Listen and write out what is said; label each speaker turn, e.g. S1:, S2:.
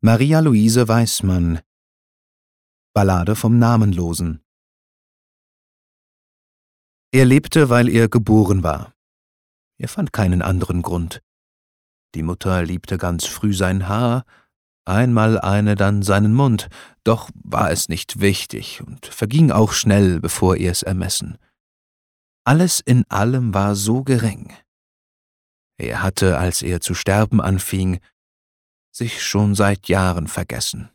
S1: Maria Luise Weismann Ballade vom Namenlosen Er lebte, weil er geboren war. Er fand keinen anderen Grund. Die Mutter liebte ganz früh sein Haar, einmal eine, dann seinen Mund, doch war es nicht wichtig und verging auch schnell, bevor er es ermessen. Alles in allem war so gering. Er hatte, als er zu sterben anfing, sich schon seit Jahren vergessen.